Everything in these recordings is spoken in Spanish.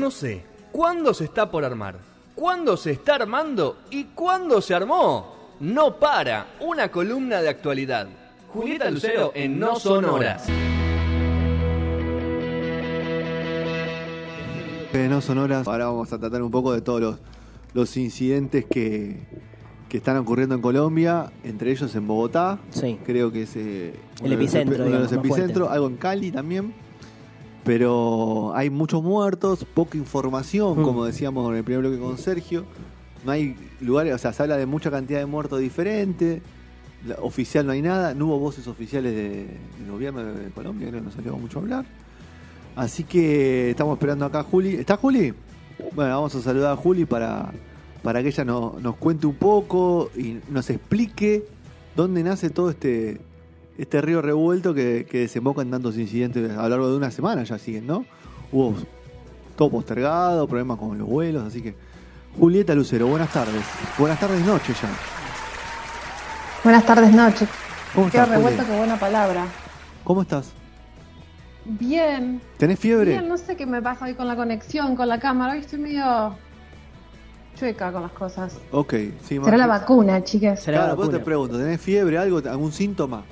no sé, ¿cuándo se está por armar? ¿Cuándo se está armando? ¿Y cuándo se armó? No para, una columna de actualidad. Julieta Lucero en No Son Horas. Eh, no son horas. Ahora vamos a tratar un poco de todos los, los incidentes que, que están ocurriendo en Colombia, entre ellos en Bogotá. Sí. Creo que es eh, El uno de los epicentro, epi- uno de los epicentros, fuerte. algo en Cali también. Pero hay muchos muertos, poca información, Mm. como decíamos en el primer bloque con Sergio. No hay lugares, o sea, se habla de mucha cantidad de muertos diferentes. La- oficial no hay nada, no hubo voces oficiales de- del gobierno de Colombia, creo que no salió mucho a hablar. Así que estamos esperando acá a Juli. ¿Está Juli? Bueno, vamos a saludar a Juli para, para que ella no- nos cuente un poco y nos explique dónde nace todo este, este río revuelto que, que desemboca en tantos incidentes a lo largo de una semana ya siguen, ¿no? Hubo todo postergado, problemas con los vuelos, así que Julieta Lucero, buenas tardes. Buenas tardes, noche ya. Buenas tardes, noche. ¿Cómo Qué estás, revuelto, qué buena palabra. ¿Cómo estás? Bien. ¿Tenés fiebre? Bien, no sé qué me pasa hoy con la conexión, con la cámara. Hoy estoy medio chueca con las cosas. Ok, sí, Será la vacuna, chicas. Será la Claro, pues te vacuna. pregunto, ¿tenés fiebre, algo, algún síntoma?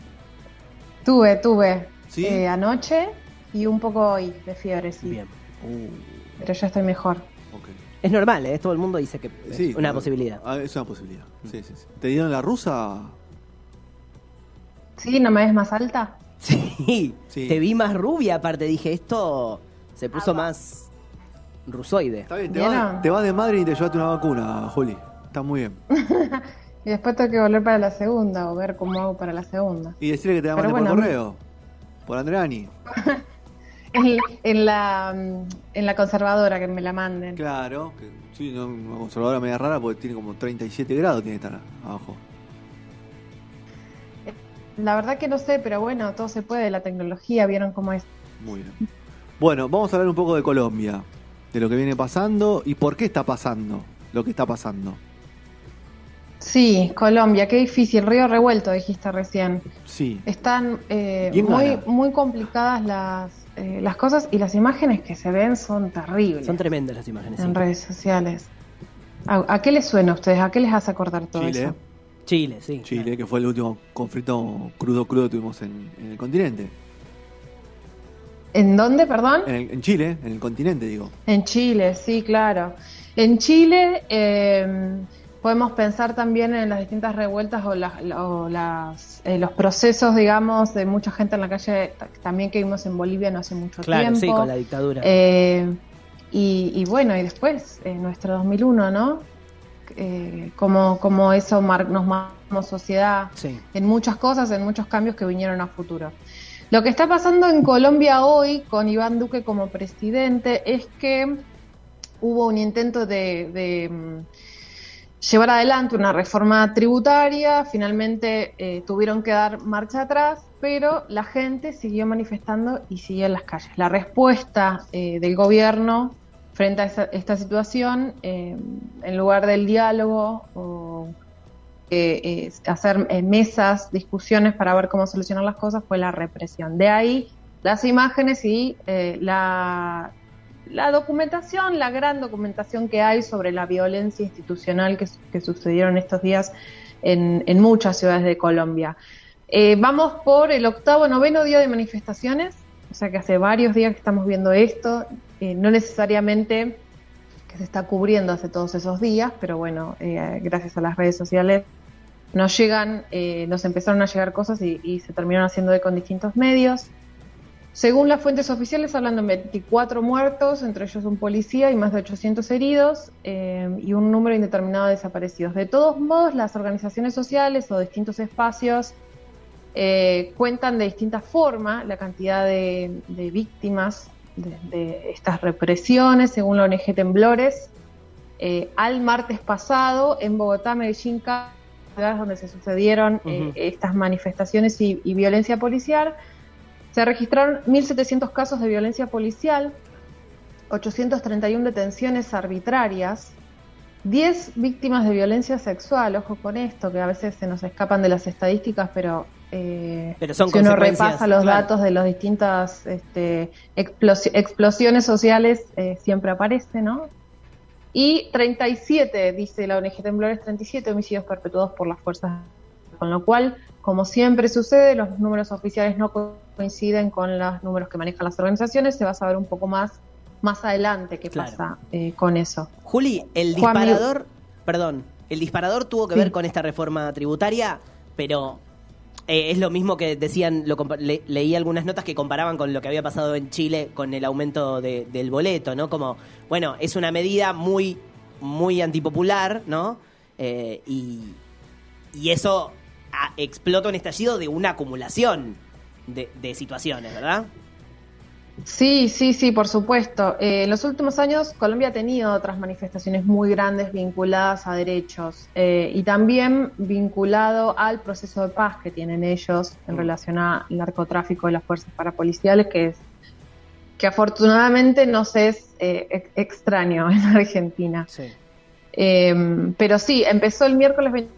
Tuve, tuve. ¿Sí? eh, anoche y un poco hoy de fiebre, sí. Bien. Uh, Pero ya estoy mejor. Es normal, ¿eh? Todo el mundo dice que es Sí, una claro. posibilidad. Ah, es una posibilidad. Sí, sí, sí. ¿Te dieron la rusa? ¿Sí? ¿No me ves más alta? Sí. Sí. Te vi más rubia, aparte dije, esto se puso más rusoide. Está bien, te vas, te vas de madre y te llevaste una vacuna, Juli. Está muy bien. Y después tengo que volver para la segunda o ver cómo hago para la segunda. Y decirle que te la mande por bueno, correo. Por Andreani. En, en la, en la conservadora que me la manden. Claro. Que, sí, no, una conservadora media rara porque tiene como 37 grados, tiene que estar abajo. La verdad que no sé, pero bueno, todo se puede. La tecnología, vieron cómo es. Muy bien. Bueno, vamos a hablar un poco de Colombia. De lo que viene pasando y por qué está pasando lo que está pasando. Sí, Colombia, qué difícil. Río Revuelto, dijiste recién. Sí. Están eh, ¿Quién muy, muy complicadas las, eh, las cosas y las imágenes que se ven son terribles Son tremendas las imágenes. en sí. redes sociales. ¿A, a qué les suena a ustedes? ¿A qué les hace acordar todo Chile. eso? Chile, sí. Chile, que fue el último conflicto crudo crudo que tuvimos en, en el continente. ¿En dónde, perdón? En, el- en Chile, en el continente, digo. En Chile, sí, claro. En Chile eh, podemos pensar también en las distintas revueltas o, las- o las, eh, los procesos, digamos, de mucha gente en la calle, ta- también que vimos en Bolivia no hace mucho Claro, tiempo. sí, con la dictadura. Eh, y, y bueno, y después, eh, nuestro 2001, ¿no? Eh, como, como eso mar- nos marcó como sociedad sí. en muchas cosas, en muchos cambios que vinieron a futuro. Lo que está pasando en Colombia hoy con Iván Duque como presidente es que hubo un intento de, de, mm, llevar adelante una reforma tributaria, finalmente eh, tuvieron que dar marcha atrás, pero la gente siguió manifestando y siguió en las calles. La respuesta eh, del gobierno frente a esa- esta situación, eh, en lugar del diálogo o eh, eh, hacer mesas, discusiones para ver cómo solucionar las cosas, fue la represión. De ahí las imágenes y la, la documentación, la gran documentación que hay sobre la violencia institucional que, que sucedieron estos días en, en muchas ciudades de Colombia. Eh, vamos por el octavo, noveno día de manifestaciones, o sea que hace varios días que estamos viendo esto, eh, no necesariamente que se está cubriendo hace todos esos días, pero bueno, eh, gracias a las redes sociales nos llegan, eh, nos empezaron a llegar cosas y, y se terminaron haciendo eco en distintos medios. Según las fuentes oficiales, hablan de 24 muertos, entre ellos un policía y más de 800 heridos eh, y un número indeterminado de desaparecidos. De todos modos, las organizaciones sociales o distintos espacios eh, cuentan de distinta forma la cantidad de, de víctimas de, de estas represiones, según la ONG Temblores. Eh, al martes pasado, en Bogotá, Medellín, ciudades donde se sucedieron Ujú. estas manifestaciones y, y violencia policial, se registraron 1.700 casos de violencia policial, 831 detenciones arbitrarias, 10 víctimas de violencia sexual, ojo con esto, que a veces se nos escapan de las estadísticas, pero eh, Pero son si uno repasa los claro. datos de las distintas este, explos- explosiones sociales, eh, siempre aparece, ¿no? Y 37, dice la ONG Temblores, 37 homicidios perpetuados por las fuerzas. Con lo cual, como siempre sucede, los números oficiales no co- coinciden con los números que manejan las organizaciones. Se va a saber un poco más más adelante qué Claro. pasa eh, con eso. Juli, el Juan, disparador, perdón, el disparador tuvo que Sí. ver con esta reforma tributaria, pero eh, es lo mismo que decían, lo le- leí algunas notas que comparaban con lo que había pasado en Chile con el aumento de- del boleto, ¿no? Como, bueno, es una medida muy, muy antipopular, ¿no? Eh, y, y eso ah, explota un estallido de una acumulación de, de situaciones, ¿verdad? Sí, sí, sí, por supuesto. Eh, en los últimos años Colombia ha tenido otras manifestaciones muy grandes vinculadas a derechos eh, y también vinculado al proceso de paz que tienen ellos en relación al narcotráfico de las fuerzas parapoliciales, que es que afortunadamente nos es eh, ex- extraño en Argentina. Sí. Eh, pero sí, empezó el miércoles 20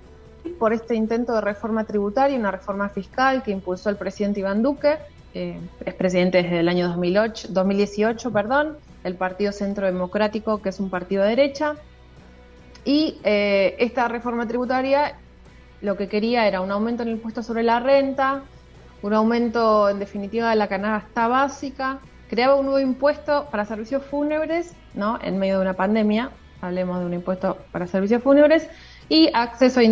por este intento de reforma tributaria, una reforma fiscal que impulsó el presidente Iván Duque, eh, es presidente desde el año 2008, 2018, perdón, el Partido Centro Democrático, que es un partido de derecha. Y eh, esta reforma tributaria lo que quería era un aumento en el impuesto sobre la renta, un aumento en definitiva de la canasta básica, creaba un nuevo impuesto para servicios fúnebres, ¿no? En medio de una pandemia, hablemos de un impuesto para servicios fúnebres y acceso a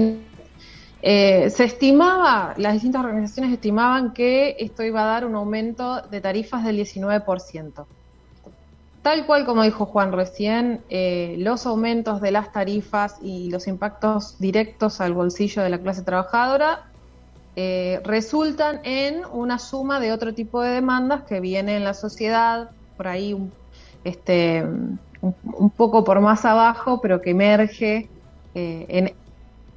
eh, se estimaba, las distintas organizaciones estimaban que esto iba a dar un aumento de tarifas del 19%. Tal cual como dijo Juan recién, eh, los aumentos de las tarifas y los impactos directos al bolsillo de la clase trabajadora eh, resultan en una suma de otro tipo de demandas que viene en la sociedad, por ahí un, este, un, poco por más abajo, pero que emerge en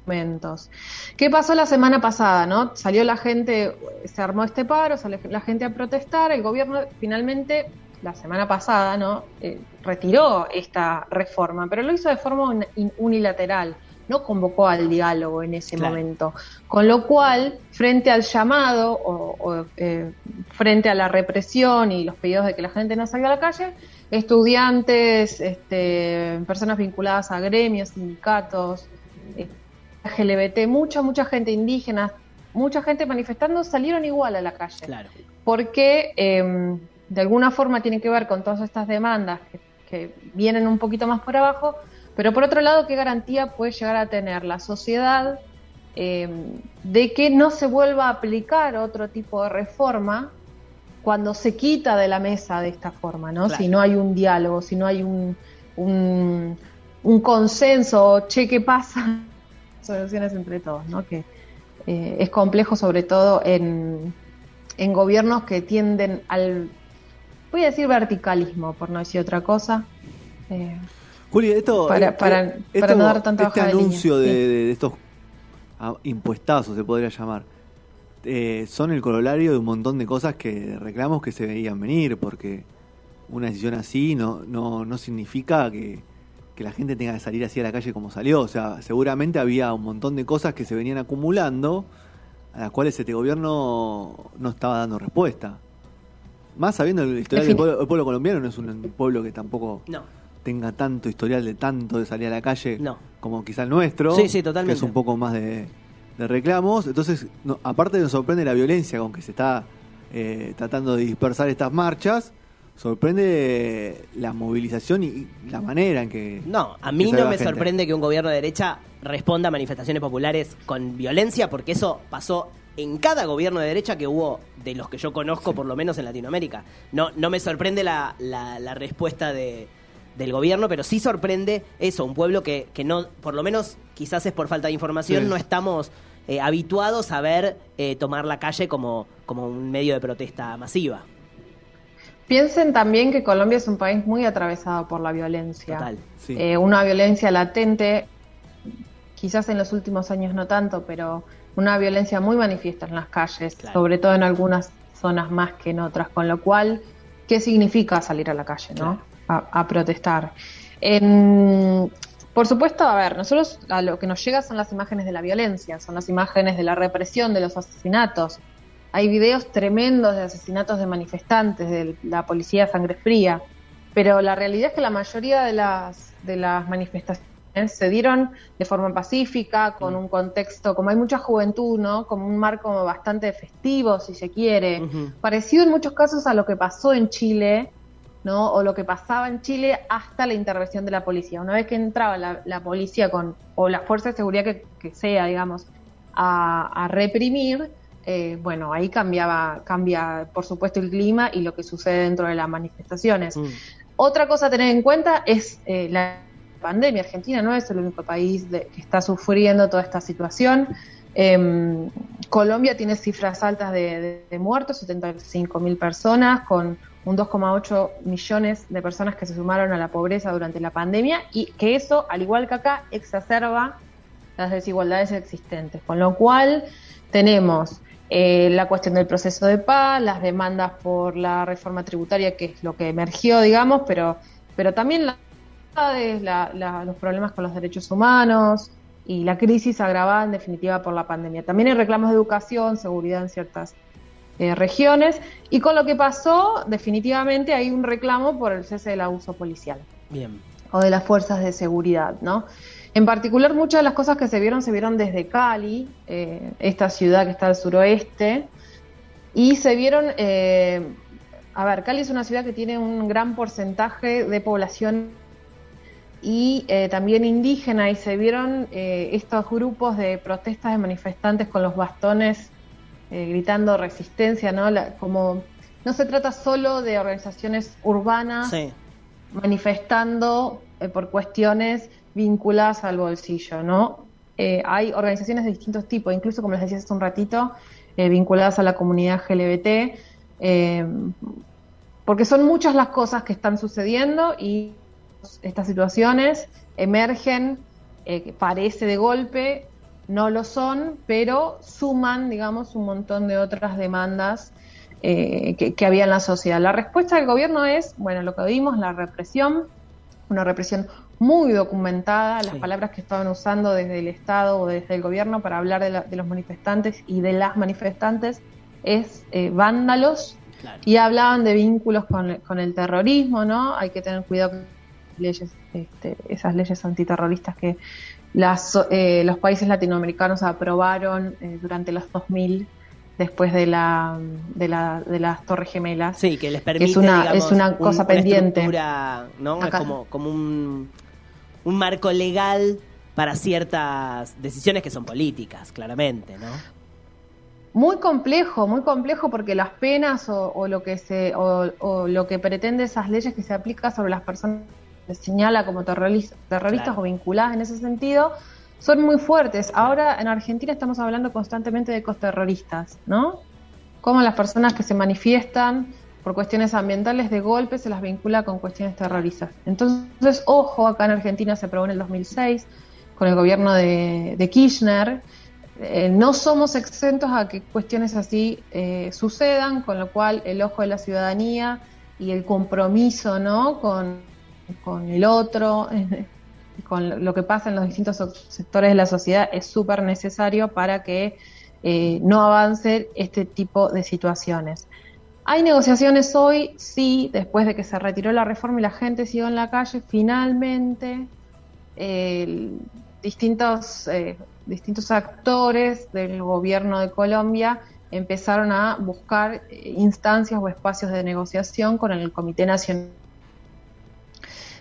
momentos. ¿Qué pasó la semana pasada? ¿no? Salió la gente, se armó este paro, salió la gente a protestar, el gobierno finalmente la semana pasada no Eh, retiró esta reforma, pero lo hizo de forma unilateral, no convocó al diálogo en ese Claro. momento. Con lo cual, frente al llamado o, o, eh, frente a la represión y los pedidos de que la gente no salga a la calle, estudiantes, este, personas vinculadas a gremios, sindicatos, eh, LGBT, mucha, mucha gente indígena, mucha gente manifestando, salieron igual a la calle Claro. porque eh, de alguna forma tiene que ver con todas estas demandas que, que vienen un poquito más por abajo, pero por otro lado, ¿qué garantía puede llegar a tener la sociedad eh, de que no se vuelva a aplicar otro tipo de reforma cuando se quita de la mesa de esta forma, ¿no? Claro. Si no hay un diálogo, si no hay un, un, un consenso, che, ¿qué pasa? Soluciones entre todos, ¿no? Que eh, es complejo sobre todo en, en gobiernos que tienden al, voy a decir verticalismo, por no decir otra cosa. Eh, Juli, esto. Para- eh, para- eh, para no dar tanta Este baja anuncio de, de- de estos ah, impuestazos, se podría llamar, eh, son el corolario de un montón de cosas que reclamos que se veían venir, porque una decisión así no, no, no significa que, que la gente tenga que salir así a la calle como salió. O sea, seguramente había un montón de cosas que se venían acumulando a las cuales este gobierno no estaba dando respuesta. Más sabiendo el historial del pueblo, el pueblo colombiano, no es un pueblo que tampoco No. tenga tanto historial de tanto de salir a la calle No. como quizá el nuestro. Sí, sí, totalmente. Que es un poco más de, de reclamos. Entonces, no- aparte nos sorprende la violencia con que se está eh, tratando de dispersar estas marchas, sorprende la movilización y la manera en que... No, a mí no me gente. sorprende que un gobierno de derecha responda a manifestaciones populares con violencia, porque eso pasó en cada gobierno de derecha que hubo, de los que yo conozco, por lo menos en Latinoamérica. No, no me sorprende la, la- la respuesta de, del gobierno, pero sí sorprende eso, un pueblo que, que no, por lo menos quizás es por falta de información, Sí. no estamos eh, habituados a ver eh, tomar la calle como, como un medio de protesta masiva. Piensen también que Colombia es un país muy atravesado por la violencia. Total. Sí. Eh, una violencia latente, quizás en los últimos años no tanto, pero una violencia muy manifiesta en las calles, Claro. sobre todo en algunas zonas más que en otras, con lo cual, ¿qué significa salir a la calle, no? A, a protestar. En- Por supuesto, a ver, nosotros a lo que nos llega son las imágenes de la violencia, son las imágenes de la represión, de los asesinatos. Hay videos tremendos de asesinatos de manifestantes, de la policía sangre fría, pero la realidad es que la mayoría de las, de las manifestaciones se dieron de forma pacífica, con un contexto, como hay mucha juventud, ¿no? Como un marco bastante festivo, si se quiere, parecido en muchos casos a lo que pasó en Chile, ¿no? O lo que pasaba en Chile hasta la intervención de la policía. Una vez que entraba la, policía con, o la fuerza de seguridad que, sea, digamos, a, reprimir, eh, bueno, ahí cambiaba, cambia, por supuesto, el clima y lo que sucede dentro de las manifestaciones. Mm. Otra cosa a tener en cuenta es eh, la pandemia. Argentina no es el único país que está sufriendo toda esta situación. Em, Colombia tiene cifras altas de, muertos, 75 mil personas, con un 2,8 millones de personas que se sumaron a la pobreza durante la pandemia y que eso, al igual que acá, exacerba las desigualdades existentes. Con lo cual tenemos eh, la cuestión del proceso de paz, las demandas por la reforma tributaria, que es lo que emergió, digamos, pero, pero también la los problemas con los derechos humanos y la crisis agravada en definitiva por la pandemia. También hay reclamos de educación, seguridad en ciertas eh, regiones y con lo que pasó definitivamente hay un reclamo por el cese del abuso policial. Bien. O de las fuerzas de seguridad, ¿no? En particular, muchas de las cosas que se vieron se vieron desde Cali, eh, esta ciudad que está al suroeste, y se vieron, eh, a ver, Cali es una ciudad que tiene un gran porcentaje de población y eh, también indígena y se vieron eh, estos grupos de protestas de manifestantes con los bastones gritando resistencia, ¿no? como no se trata solo de organizaciones urbanas manifestando por cuestiones vinculadas al bolsillo, ¿no? hay organizaciones de distintos tipos, incluso como les decía hace un ratito, vinculadas a la comunidad LGBT, porque son muchas las cosas que están sucediendo y estas situaciones emergen, eh, parece de golpe, no lo son, pero suman, digamos, un montón de otras demandas eh, que, había en la sociedad. La respuesta del gobierno es, bueno, lo que vimos, la represión, una represión muy documentada, las palabras que estaban usando desde el Estado o desde el gobierno para hablar de, los manifestantes y de las manifestantes es eh, vándalos y hablaban de vínculos con, con, el terrorismo, ¿no? Hay que tener cuidado leyes, este, esas leyes antiterroristas que las, eh, los países latinoamericanos aprobaron eh, durante los 2000 después de la, de, la, de las Torres Gemelas. Sí, que les permite, es una, es una cosa pendiente. ¿no? Es como, como un, un marco legal para ciertas decisiones que son políticas, claramente, ¿no? Muy complejo, muy complejo porque las penas o, lo que se o, o, lo que pretende esas leyes que se aplica sobre las personas se señala como terroristas, terroristas o vinculadas en ese sentido, son muy fuertes. Ahora en Argentina estamos hablando constantemente de ecos-terroristas, ¿no? Como las personas que se manifiestan por cuestiones ambientales de golpe se las vincula con cuestiones terroristas. Entonces, ojo, acá en Argentina se aprobó en el 2006 con el gobierno de, Kirchner. Eh, no somos exentos a que cuestiones así eh, sucedan, con lo cual el ojo de la ciudadanía y el compromiso ¿no? con, el otro, con lo que pasa en los distintos sectores de la sociedad es súper necesario para que eh, no avance este tipo de situaciones. Hay negociaciones hoy, sí, después de que se retiró la reforma y la gente siguió en la calle, finalmente distintos, eh, distintos actores del gobierno de Colombia empezaron a buscar eh, instancias o espacios de negociación con el Comité Nacional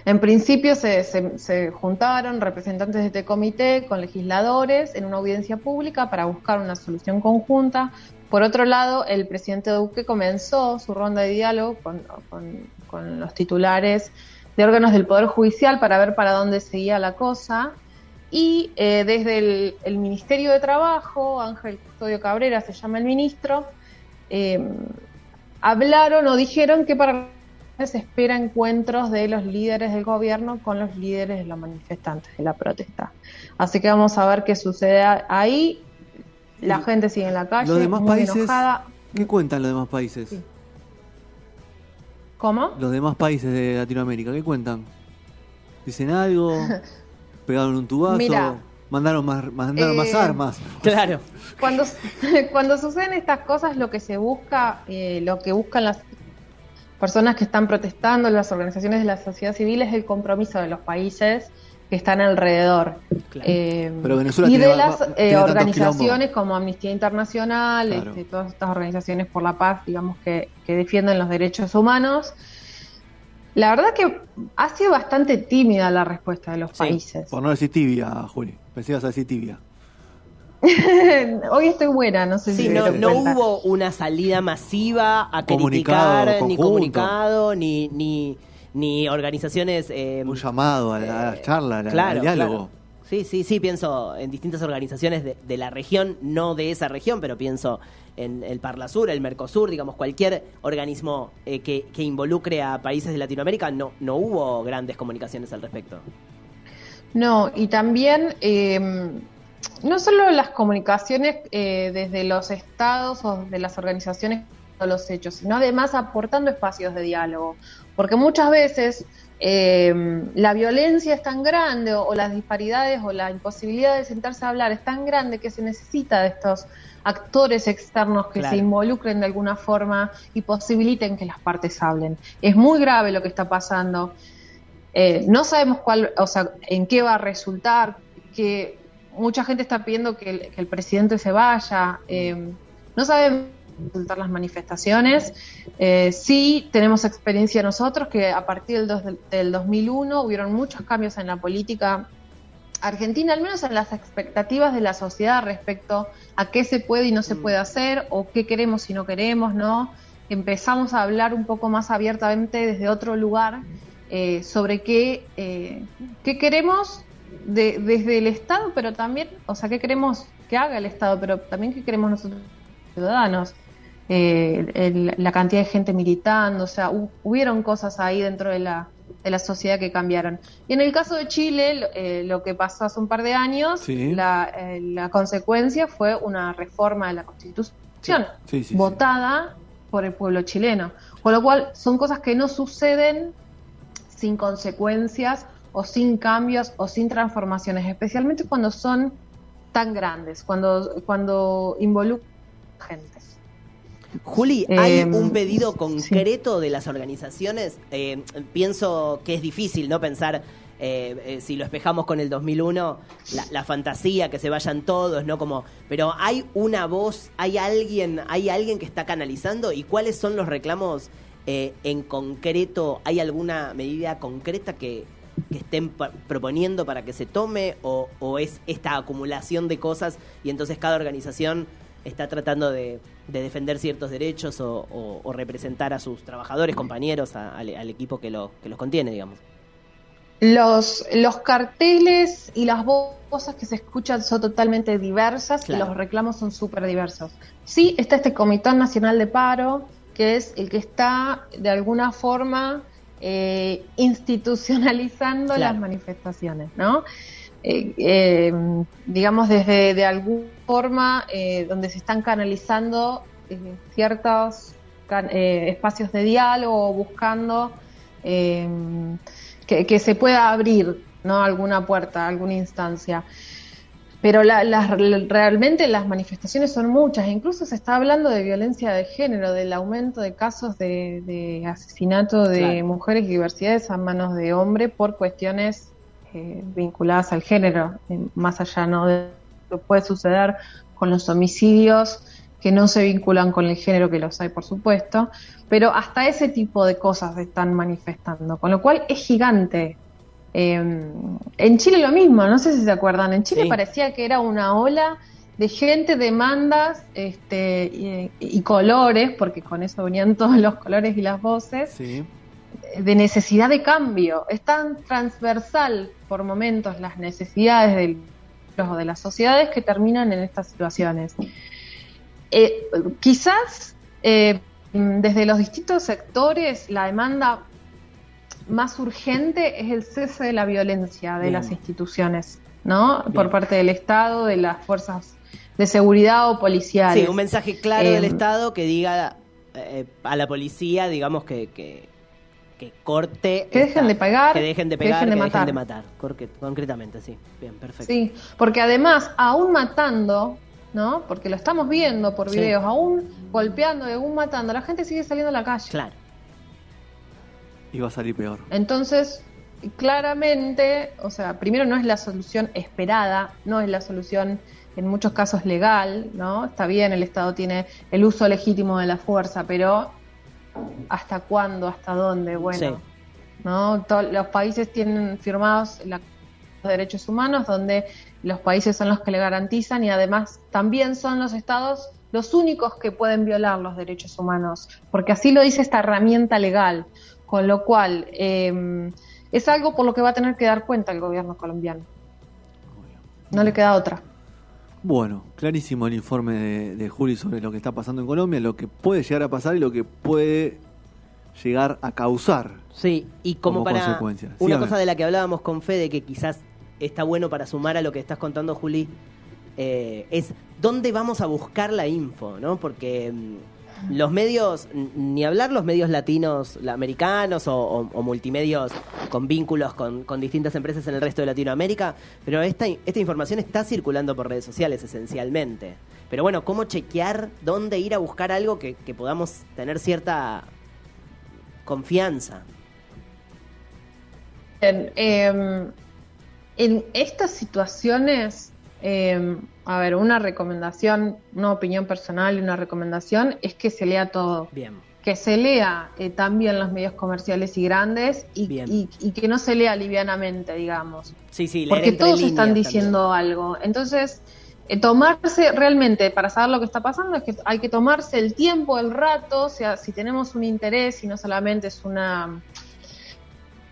en principio se, juntaron representantes de este comité con legisladores en una audiencia pública para buscar una solución conjunta. Por otro lado, el presidente Duque comenzó su ronda de diálogo con, los titulares de órganos del Poder Judicial para ver para dónde seguía la cosa. Y eh, desde el, Ministerio de Trabajo, Ángel Custodio Cabrera se llama el ministro, eh, hablaron o dijeron que para se espera encuentros de los líderes del gobierno con los líderes de los manifestantes de la protesta. Así que vamos a ver qué sucede ahí. La gente sigue en la calle, los demás muy países, enojada. ¿Qué cuentan los demás países? ¿Cómo? Los demás países de Latinoamérica, ¿qué cuentan? ¿Dicen algo? pegaron un tubazo, Mira, mandaron más, mandaron más eh, armas. Claro. Cuando, cuando suceden estas cosas, lo que se busca, eh, lo que buscan las personas que están protestando, las organizaciones de la sociedad civil, es el compromiso de los países que están alrededor. Claro. Eh, Pero Venezuela y tiene de las va- eh, organizaciones como Amnistía Internacional, Claro. este, todas estas organizaciones por la paz, digamos, que, que defienden los derechos humanos. La verdad que ha sido bastante tímida la respuesta de los Sí, países. Por no decir tibia, Juli. Pensé que ibas a decir tibia. Hoy estoy buena, no sé Sí, si no, no hubo una salida masiva a Comunicado criticar, ni comunicado, ni, ni, ni organizaciones... eh, Un llamado a la, la charla, claro, al diálogo. claro. Sí, sí, sí, pienso en distintas organizaciones de, de la región, no de esa región, pero pienso en el Parlasur, el Mercosur, digamos, cualquier organismo eh, que, que involucre a países de Latinoamérica, no, no hubo grandes comunicaciones al respecto. No, y también eh, no solo las comunicaciones eh, desde los estados o de las organizaciones de los hechos, sino además aportando espacios de diálogo. Porque muchas veces eh, la violencia es tan grande o, o las disparidades o la imposibilidad de sentarse a hablar es tan grande que se necesita de estos actores externos que Claro. se involucren de alguna forma y posibiliten que las partes hablen. Es muy grave lo que está pasando. Eh, no sabemos cuál, o sea, en qué va a resultar, que mucha gente está pidiendo que el, que el presidente se vaya, eh, no sabemos resultar las manifestaciones. Eh, sí tenemos experiencia nosotros que a partir del, dos- del 2001 hubieron muchos cambios en la política argentina, al menos en las expectativas de la sociedad respecto a qué se puede y no se puede hacer o qué queremos y no queremos, ¿no? Empezamos a hablar un poco más abiertamente desde otro lugar eh, sobre qué, eh, qué queremos de- desde el Estado, pero también, o sea, qué queremos que haga el Estado, pero también qué queremos nosotros ciudadanos. Eh, el- la cantidad de gente militando, o sea, hu- hubieron cosas ahí dentro de la, de la sociedad que cambiaron. Y en el caso de Chile, lo, eh, lo que pasó hace un par de años, Sí. la, eh, la consecuencia fue una reforma de la Constitución Sí, sí, sí. votada por el pueblo chileno. Con lo cual, son cosas que no suceden sin consecuencias o sin cambios o sin transformaciones, especialmente cuando son tan grandes, cuando, cuando involucran gente. Juli, ¿hay Eh, un pedido concreto de las organizaciones? Eh, pienso que es difícil no pensar, eh, eh, si lo espejamos con el 2001, la, la fantasía, que se vayan todos, ¿no? Como, pero hay una voz, hay alguien, hay alguien que está canalizando y cuáles son los reclamos eh, en concreto, ¿hay alguna medida concreta que, que estén proponiendo para que se tome o, o es esta acumulación de cosas y entonces cada organización está tratando de, de defender ciertos derechos o, o- o representar a sus trabajadores, compañeros, a- al, al equipo que, lo- que los contiene, digamos. Los, los carteles y las vo- voces que se escuchan son totalmente diversas Claro. y los reclamos son súper diversos. Sí, está este Comité Nacional de Paro, que es el que está de alguna forma eh, institucionalizando Claro. las manifestaciones, ¿no? Eh, eh, digamos desde de alguna forma eh, donde se están canalizando eh, ciertos can- espacios de diálogo, buscando eh, que, que se pueda abrir no alguna puerta, alguna instancia. Pero la- las- realmente las manifestaciones son muchas, incluso se está hablando de violencia de género, del aumento de casos de, de asesinato de Claro. mujeres y diversidades a manos de hombre por cuestiones eh, vinculadas al género, más allá no de lo que puede suceder con los homicidios que no se vinculan con el género, que los hay por supuesto, pero hasta ese tipo de cosas se están manifestando, con lo cual es gigante. Eh, en Chile lo mismo, no sé si se acuerdan, en Chile Sí. parecía que era una ola de gente, demandas este, y, y colores, porque con eso venían todos los colores y las voces, Sí. De necesidad de cambio. Es tan transversal por momentos las necesidades del- o de las sociedades que terminan en estas situaciones. Eh, quizás eh, desde los distintos sectores la demanda más urgente es el cese de la violencia de Bien. las instituciones, ¿no? Bien. Por parte del Estado, de las fuerzas de seguridad o policiales. Sí, un mensaje claro del Eh, Estado que diga eh, a la policía, digamos, que, que, que corte. Que dejen de pegar, Que dejen de que pegar, dejen de que dejen de matar. Corque- concretamente, sí. Bien, perfecto. Sí, porque además, aún matando, ¿no? Porque lo estamos viendo por Sí. videos, aún golpeando y aún matando, la gente sigue saliendo a la calle. Claro. Y va a salir peor. Entonces, claramente, o sea, primero no es la solución esperada, no es la solución en muchos casos legal, ¿no? Está bien, el Estado tiene el uso legítimo de la fuerza, pero ¿hasta cuándo? ¿Hasta dónde? Bueno, Sí. ¿no? Los países tienen firmados la- los derechos humanos, donde los países son los que le garantizan y además también son los estados los únicos que pueden violar los derechos humanos, porque así lo dice esta herramienta legal, con lo cual eh, es algo por lo que va a tener que dar cuenta el gobierno colombiano. No le queda otra. Bueno, clarísimo el informe de, de Juli sobre lo que está pasando en Colombia, lo que puede llegar a pasar y lo que puede llegar a causar. Sí, y como, Como para consecuencia. una Sígame. cosa de la que hablábamos con Fede, que quizás está bueno para sumar a lo que estás contando, Juli, eh, es dónde vamos a buscar la info, ¿no? Porque mm, los medios, ni hablar los medios latinos, la- americanos o, o- multimedios con vínculos con, distintas empresas en el resto de Latinoamérica, pero esta, información está circulando por redes sociales esencialmente. Pero bueno, ¿cómo chequear dónde ir a buscar algo que, podamos tener cierta confianza? Eh, en estas situaciones, eh, a ver, una recomendación, una opinión personal y una recomendación es que se lea todo. Bien. Que se lea eh, también los medios comerciales y grandes y, Bien. y- y que no se lea livianamente, digamos. Sí, sí, Porque todos están también. diciendo algo. Entonces, eh, tomarse realmente, para saber lo que está pasando, es que hay que tomarse el tiempo, el rato, o sea, si tenemos un interés y no solamente es una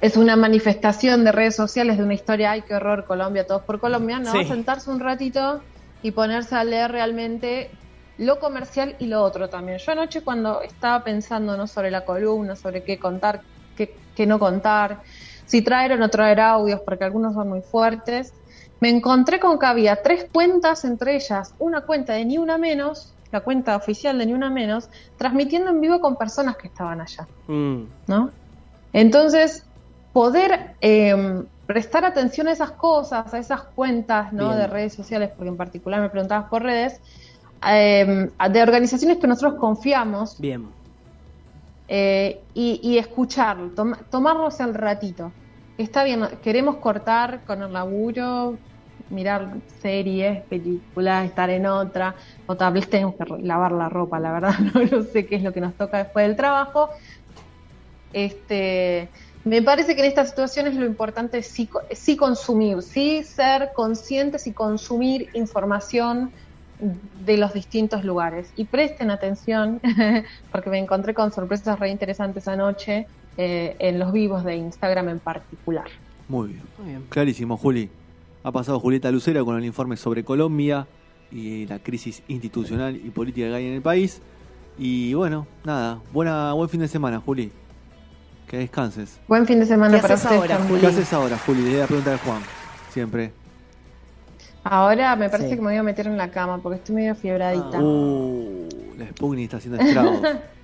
es una manifestación de redes sociales de una historia, ay, qué horror, Colombia, todos por Colombia, no, Sí. sentarse un ratito y ponerse a leer realmente lo comercial y lo otro también. Yo anoche cuando estaba pensando no sobre la columna, sobre qué contar, qué, qué no contar, si traer o no traer audios, porque algunos son muy fuertes, me encontré con que había tres cuentas, entre ellas una cuenta de Ni Una Menos, la cuenta oficial de Ni Una Menos, transmitiendo en vivo con personas que estaban allá. Mm, ¿no? Entonces, poder eh, prestar atención a esas cosas, a esas cuentas ¿no? Bien. de redes sociales, porque en particular me preguntabas por redes, eh, de organizaciones que nosotros confiamos bien. eh, y, y escucharlo, tom- tomarnos el ratito. Está bien, queremos cortar con el laburo, mirar series, películas, estar en otra, o tal vez tenemos que lavar la ropa, la verdad, no, no sé qué es lo que nos toca después del trabajo. Este, me parece que en estas situaciones lo importante es sí, co- sí consumir, sí ser conscientes y consumir información de los distintos lugares. Y presten atención, porque me encontré con sorpresas re interesantes anoche eh, en los vivos de Instagram en particular. Muy bien. Muy bien. Clarísimo, Juli. Ha pasado Julieta Lucera con el informe sobre Colombia y la crisis institucional y política que hay en el país. Y bueno, nada, buena, buen fin de semana, Juli. Que descanses. Buen fin de semana ¿Qué para haces ustedes ahora, también. ¿Qué haces ahora, Juli? Le voy a preguntar a Juan. Siempre. Ahora me parece Sí. que me voy a meter en la cama porque estoy medio fiebradita. Ah. Uh, la Spugni está haciendo estragos.